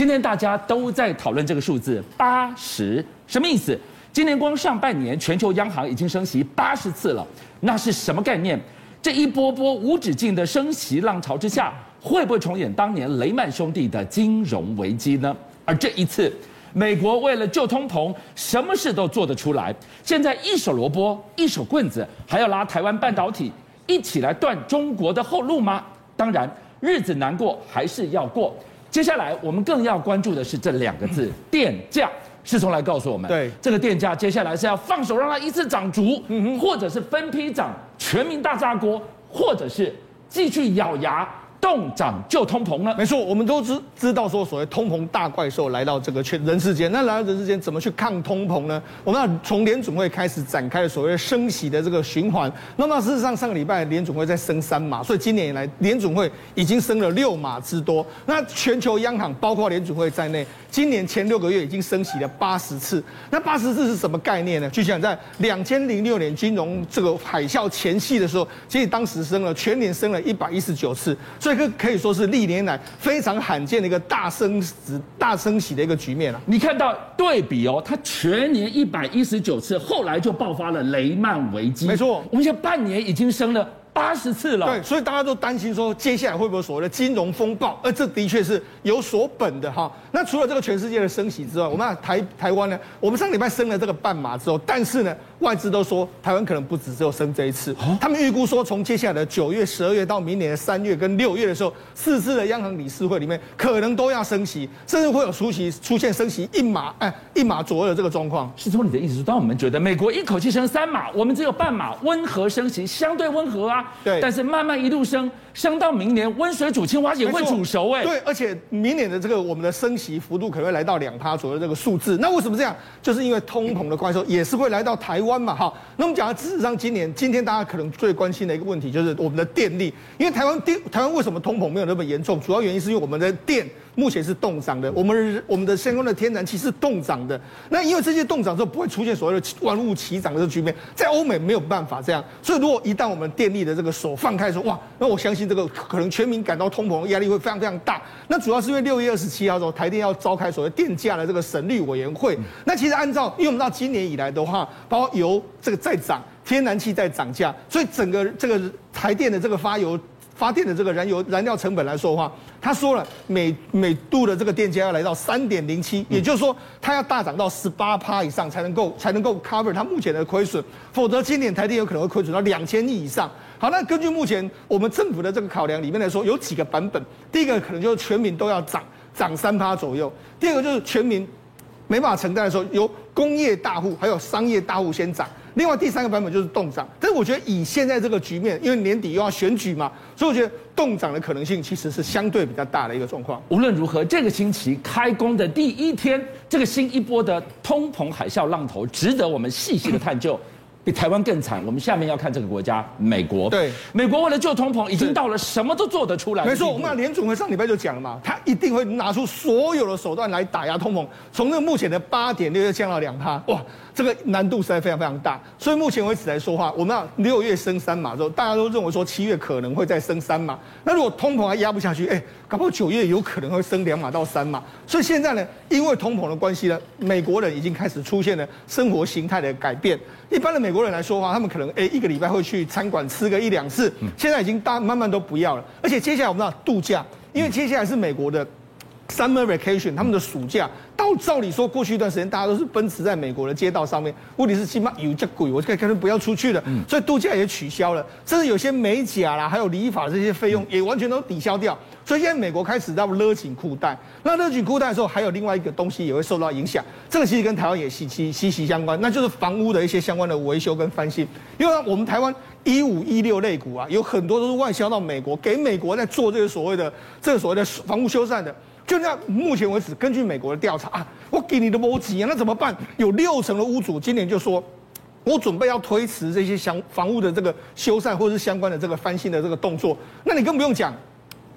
今天大家都在讨论这个数字八十，什么意思？今年光上半年，全球央行已经升息八十次了，那是什么概念？这一波波无止境的升息浪潮之下，会不会重演当年雷曼兄弟的金融危机呢？而这一次，美国为了救通膨，什么事都做得出来。现在一手萝卜一手棍子，还要拉台湾半导体一起来断中国的后路吗？当然，日子难过还是要过。接下来我们更要关注的是这两个字：电价。世聪来告诉我们，对这个电价接下来是要放手让它一次涨足，嗯哼，或者是分批涨，全民大炸锅，或者是继续咬牙。动涨就通膨了？没错，我们都知知道说，所谓通膨大怪兽来到这个全人世间，那来到人世间怎么去抗通膨呢？我们要从联准会开始展开所谓升息的这个循环。那么事实上，上个礼拜联准会在升三码，所以今年以来联准会已经升了六码之多。那全球央行包括联准会在内，今年前六个月已经升息了八十次。那八十次是什么概念呢？就像在两千零六年金融这个海啸前夕的时候，其实当时升了全年升了一百一十九次。这个可以说是历年来非常罕见的一个大升值、大升息的一个局面了。你看到对比哦，它全年一百一十九次，后来就爆发了雷曼危机。没错，我们现在半年已经升了。八十次了，对，所以大家都担心说，接下来会不会所谓的金融风暴？而这的确是有所本的哈。那除了这个全世界的升息之外，我们台台湾呢？我们上礼拜升了这个半码之后，但是呢，外资都说台湾可能不止只有升这一次。他们预估说，从接下来的九月、十二月到明年的三月跟六月的时候，四次的央行理事会里面可能都要升息，甚至会有出席出现升息一码哎一码左右的这个状况。是说你的意思是，当我们觉得美国一口气升三码，我们只有半码，温和升息，相对温和啊。对，但是慢慢一路升，升到明年温水煮青蛙也会煮熟哎。对，而且明年的这个我们的升息幅度可能会来到两趴左右这个数字。那为什么这样？就是因为通膨的怪兽也是会来到台湾嘛。哈，那我们讲到事实上，今年今天大家可能最关心的一个问题就是我们的电力，因为台湾电台湾为什么通膨没有那么严重？主要原因是因为我们的电。目前是冻涨的，我们我们的相关的天然气是冻涨的。那因为这些冻涨之后不会出现所谓的万物齐涨的这局面，在欧美没有办法这样。所以如果一旦我们电力的这个手放开说，哇，那我相信这个可能全民感到通膨压力会非常非常大。那主要是因为六月二十七号的时候，台电要召开所谓电价的这个审率委员会。那其实按照，因为我们知道今年以来的话，包括油这个在涨，天然气在涨价，所以整个这个台电的这个发油。发电的这个燃油燃料成本来说的话，他说了每每度的这个电价要来到三点零七，也就是说它要大涨到十八趴以上才能够才能够 cover 它目前的亏损，否则今年台电有可能会亏损到两千亿以上。好，那根据目前我们政府的这个考量里面来说，有几个版本，第一个可能就是全民都要涨涨三趴左右，第二个就是全民没办法承担的时候，由工业大户还有商业大户先涨。另外第三个版本就是冻涨，但是我觉得以现在这个局面，因为年底又要选举嘛，所以我觉得冻涨的可能性其实是相对比较大的一个状况。无论如何，这个星期开工的第一天，这个新一波的通膨海啸浪头，值得我们细细的探究。比台湾更惨。我们下面要看这个国家，美国。对，美国为了救通膨，已经到了什么都做得出来。没错，我们联总会上礼拜就讲了嘛，他一定会拿出所有的手段来打压通膨，从这目前的八点六又降到两趴，哇。这个难度实在非常非常大，所以目前为止来说话，我们要六月升三码之后，大家都认为说七月可能会再升三码。那如果通膨还压不下去，哎，搞不好九月有可能会升两码到三码。所以现在呢，因为通膨的关系呢，美国人已经开始出现了生活形态的改变。一般的美国人来说的话，他们可能哎一个礼拜会去餐馆吃个一两次，现在已经大慢慢都不要了。而且接下来我们要度假，因为接下来是美国的 summer vacation，他们的暑假。照照理说，过去一段时间大家都是奔驰在美国的街道上面，问题是起码油价贵，我可以干脆不要出去了，所以度假也取消了，甚至有些美甲啦，还有理发这些费用也完全都抵消掉。所以现在美国开始要勒紧裤带，那勒紧裤带的时候，还有另外一个东西也会受到影响，这个其实跟台湾也息息息息相关，那就是房屋的一些相关的维修跟翻新，因为我们台湾一五一六类股啊，有很多都是外销到美国，给美国在做这个所谓的这个所谓的房屋修缮的。就那目前为止，根据美国的调查啊，我给你的摩吉啊，那怎么办？有六成的屋主今年就说，我准备要推迟这些相房屋的这个修缮或者是相关的这个翻新的这个动作。那你更不用讲，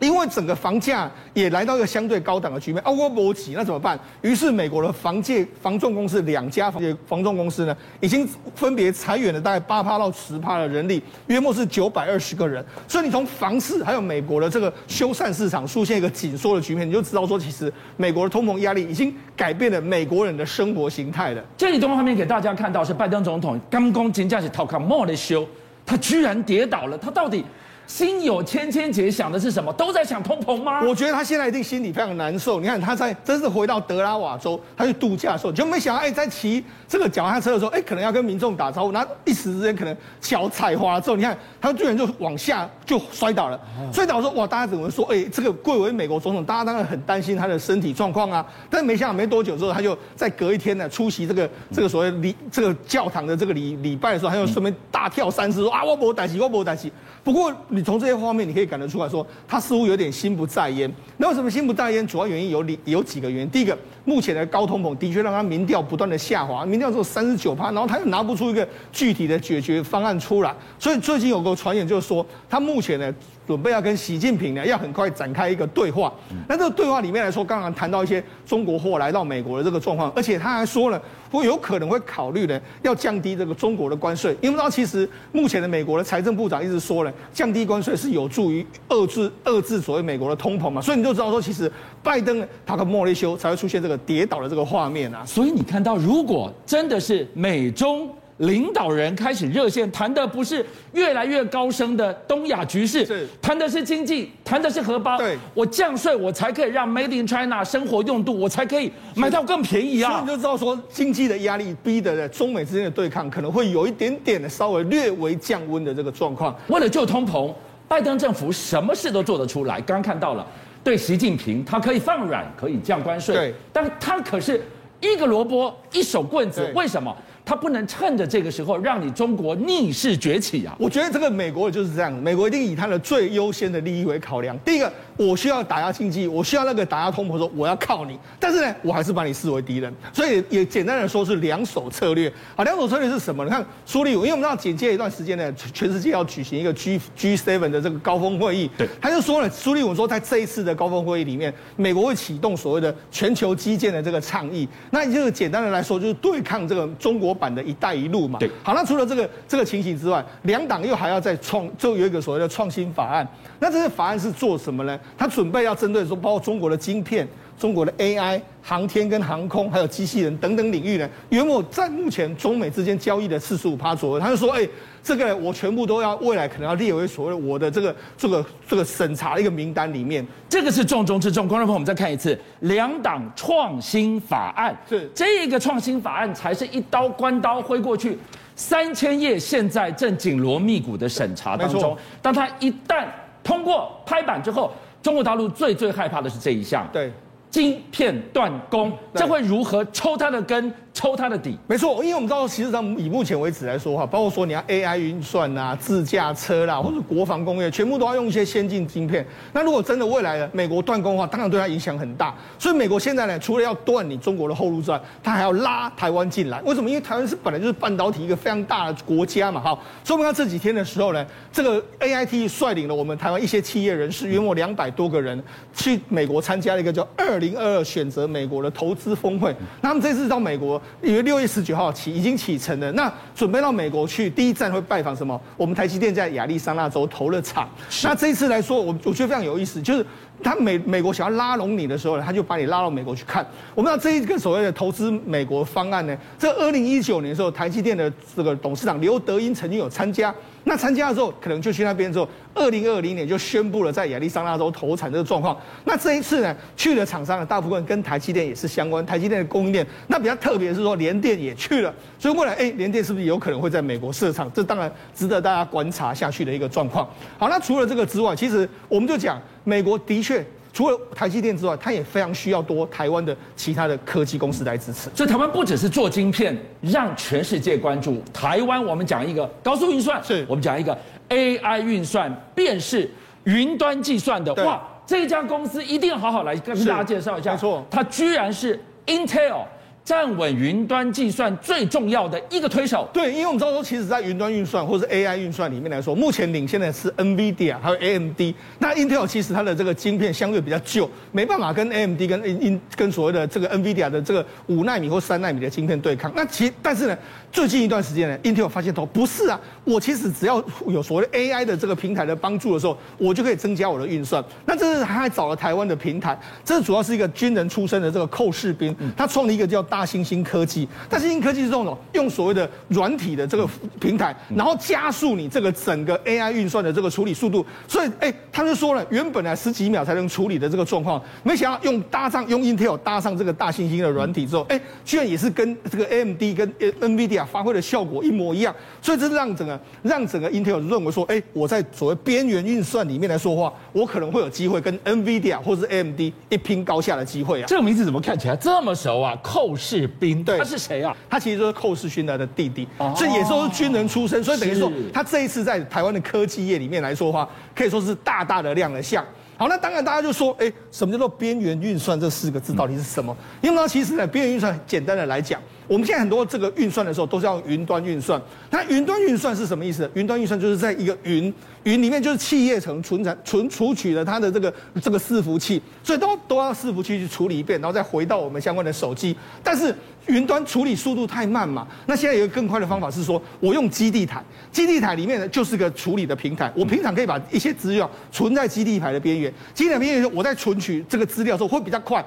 因为整个房价也来到一个相对高档的局面，啊，我不起，那怎么办？于是美国的房借房仲公司两家房房仲公司呢，已经分别裁员了大概八趴到十趴的人力，约莫是九百二十个人。所以你从房市还有美国的这个修缮市场出现一个紧缩的局面，你就知道说，其实美国的通膨压力已经改变了美国人的生活形态了。这里动画面给大家看到是拜登总统刚刚金价是掏空莫的修，他居然跌倒了，他到底？心有千千结，想的是什么？都在想通膨吗？我觉得他现在一定心里非常难受。你看他在真是回到德拉瓦州，他去度假的时候，就没想到哎，在骑这个脚踏车的时候，哎，可能要跟民众打招呼，然后一时之间可能脚踩滑之后，你看他居然就往下就摔倒了。摔倒说哇，大家怎么说？哎，这个贵为美国总统，大家当然很担心他的身体状况啊。但没想到没多久之后，他就在隔一天呢出席这个这个所谓礼这个教堂的这个礼礼拜的时候，他就顺便大跳三次说啊，我没胆气，我没胆气。不过你从这些方面你可以感得出来说，他似乎有点心不在焉。那为什么心不在焉？主要原因有里有几个原因。第一个，目前的高通膨的确让他民调不断的下滑，民调只有三十九趴，然后他又拿不出一个具体的解决方案出来。所以最近有个传言就是说，他目前呢。准备要跟习近平呢，要很快展开一个对话。那这个对话里面来说，刚刚谈到一些中国货来到美国的这个状况，而且他还说了，会有可能会考虑呢，要降低这个中国的关税。因为知道，其实目前的美国的财政部长一直说呢，降低关税是有助于遏制遏制所谓美国的通膨嘛。所以你就知道说，其实拜登他跟莫雷修才会出现这个跌倒的这个画面啊。所以你看到，如果真的是美中。领导人开始热线，谈的不是越来越高升的东亚局势，是谈的是经济，谈的是荷包。对，我降税，我才可以让 Made in China 生活用度，我才可以买到更便宜啊。所以你就知道说，经济的压力逼得中美之间的对抗可能会有一点点的稍微略微降温的这个状况。为了救通膨，拜登政府什么事都做得出来。刚刚看到了，对习近平，他可以放软，可以降关税，对，但他可是一个萝卜一手棍子，为什么？他不能趁着这个时候让你中国逆势崛起啊！我觉得这个美国就是这样，美国一定以他的最优先的利益为考量。第一个，我需要打压经济，我需要那个打压通膨，说我要靠你。但是呢，我还是把你视为敌人，所以也简单的说是两手策略。好，两手策略是什么？你看苏立文，因为我们知道紧接一段时间呢，全世界要举行一个 G G seven 的这个高峰会议，对，他就说了，苏立文说，在这一次的高峰会议里面，美国会启动所谓的全球基建的这个倡议。那这个简单的来说，就是对抗这个中国版的一带一路。嘛，对，好，那除了这个这个情形之外，两党又还要再创，就有一个所谓的创新法案。那这个法案是做什么呢？他准备要针对说，包括中国的晶片、中国的 AI、航天跟航空，还有机器人等等领域呢，约莫在目前中美之间交易的四十五趴左右。他就说，哎，这个我全部都要未来可能要列为所谓我的这个这个这个审查的一个名单里面。这个是重中之重。观众朋友，我们再看一次，两党创新法案是这个创新法案才是一刀关刀挥过去，三千页现在正紧锣密鼓的审查当中。当他一旦通过拍板之后，中国大陆最最害怕的是这一项。对。晶片断供，这会如何抽它的根？抽它的底，没错，因为我们知道，其实上以目前为止来说哈，包括说你要 AI 运算啊、自驾车啦，或者国防工业，全部都要用一些先进晶片。那如果真的未来的美国断供的话，当然对它影响很大。所以美国现在呢，除了要断你中国的后路之外，它还要拉台湾进来。为什么？因为台湾是本来就是半导体一个非常大的国家嘛，哈。所以我们看这几天的时候呢，这个 AIT 率领了我们台湾一些企业人士，约莫两百多个人去美国参加了一个叫“二零二二选择美国”的投资峰会。那他们这次到美国。因为六月十九号起已经启程了，那准备到美国去，第一站会拜访什么？我们台积电在亚利桑那州投了厂。那这一次来说，我我觉得非常有意思，就是他美美国想要拉拢你的时候呢，他就把你拉到美国去看。我们知道这一个所谓的投资美国方案呢，这二零一九年的时候，台积电的这个董事长刘德英曾经有参加。那参加的时候，可能就去那边之后，二零二零年就宣布了在亚利桑那州投产这个状况。那这一次呢，去的厂商的大部分跟台积电也是相关，台积电的供应链。那比较特别是说，联电也去了，所以未来哎，联电是不是有可能会在美国设厂？这当然值得大家观察下去的一个状况。好，那除了这个之外，其实我们就讲，美国的确。除了台积电之外，它也非常需要多台湾的其他的科技公司来支持。所以台湾不只是做晶片，让全世界关注台湾。我们讲一个高速运算，是我们讲一个 AI 运算，便是云端计算的。哇，这一家公司一定要好好来跟大家介绍一下。没错，它居然是 Intel 站稳云端计算最重要的一个推手。对，因为我们知道说，其实，在云端运算或者是 AI 运算里面来说，目前领先的是 NVIDIA 还有 AMD。那 Intel 其实它的这个晶片相对比较旧，没办法跟 AMD 跟 In 跟所谓的这个 NVIDIA 的这个五纳米或三纳米的晶片对抗。那其但是呢，最近一段时间呢，Intel 发现头不是啊，我其实只要有所谓的 AI 的这个平台的帮助的时候，我就可以增加我的运算。那这是他还找了台湾的平台，这主要是一个军人出身的这个寇士兵，他创了一个叫大猩猩科技。大猩猩科技是这种用所谓的软体的这个平台，然后加速你这个整个 AI 运算的这个处理速度。所以，哎，他就说了，原本呢十几秒才能处理的这个状况，没想到用搭上用 Intel 搭上这个大猩猩的软体之后，哎，居然也是跟这个 AMD 跟 NVIDIA 发挥的效果一模一样。所以这是让整个让整个 Intel 认为说，哎，我在所谓边缘运算里面来说话，我可能会有机会跟 NVIDIA 或者是 AMD 一拼高下的机会啊。这个名字怎么看起来这么熟啊？扣世彬，对。他是谁啊？他其实就是寇世勋的弟弟，所以也都是军人出身，所以等于说他这一次在台湾的科技业里面来说的话，可以说是大大的亮了相。好，那当然大家就说，哎，什么叫做边缘运算？这四个字到底是什么？因为呢，其实呢，边缘运算简单的来讲。我们现在很多这个运算的时候都是要用云端运算。那云端运算是什么意思？云端运算就是在一个云云里面，就是企业层存产存储取了它的这个这个伺服器，所以都都要伺服器去处理一遍，然后再回到我们相关的手机。但是云端处理速度太慢嘛，那现在有一个更快的方法是说，我用基地台，基地台里面呢就是个处理的平台，我平常可以把一些资料存在基地台的边缘，基地台边缘我在存取这个资料的时候会比较快。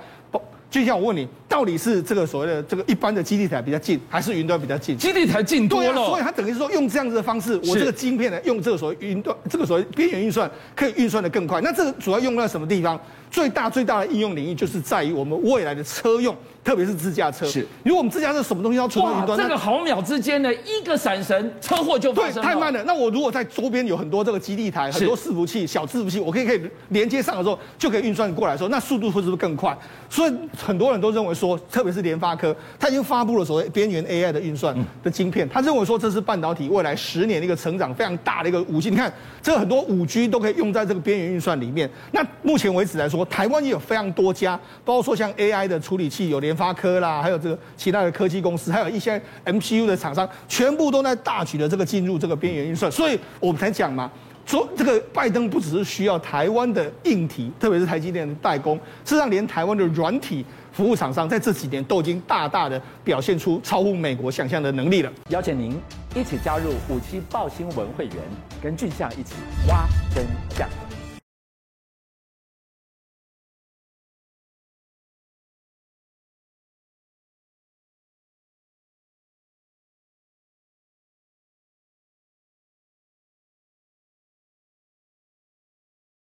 就像我问你，到底是这个所谓的这个一般的基地台比较近，还是云端比较近？基地台近多了。对啊，所以它等于是说用这样子的方式，我这个晶片呢，用这个所谓云端，这个所谓边缘运算，可以运算的更快。那这个主要用在什么地方？最大最大的应用领域就是在于我们未来的车用，特别是自驾车。是，如果我们自驾车什么东西要存到云端，这个毫秒之间的一个闪神，车祸就发生了。对，太慢了。那我如果在周边有很多这个基地台，很多伺服器、小伺服器，我可以可以连接上的时候，就可以运算过来的时候，那速度会是不是更快？所以很多人都认为说，特别是联发科，他已经发布了所谓边缘 AI 的运算的晶片，他认为说这是半导体未来十年的一个成长非常大的一个武器。你看，这个很多五 G 都可以用在这个边缘运算里面。那目前为止来说，台湾也有非常。多家，包括说像 AI 的处理器有联发科啦，还有这个其他的科技公司，还有一些 MCU 的厂商，全部都在大举的这个进入这个边缘运算，所以我们才讲嘛，说这个拜登不只是需要台湾的硬体，特别是台积电的代工，事实上连台湾的软体服务厂商在这几年都已经大大的表现出超乎美国想象的能力了。邀请您一起加入五七报新闻会员，跟俊相一起挖真相。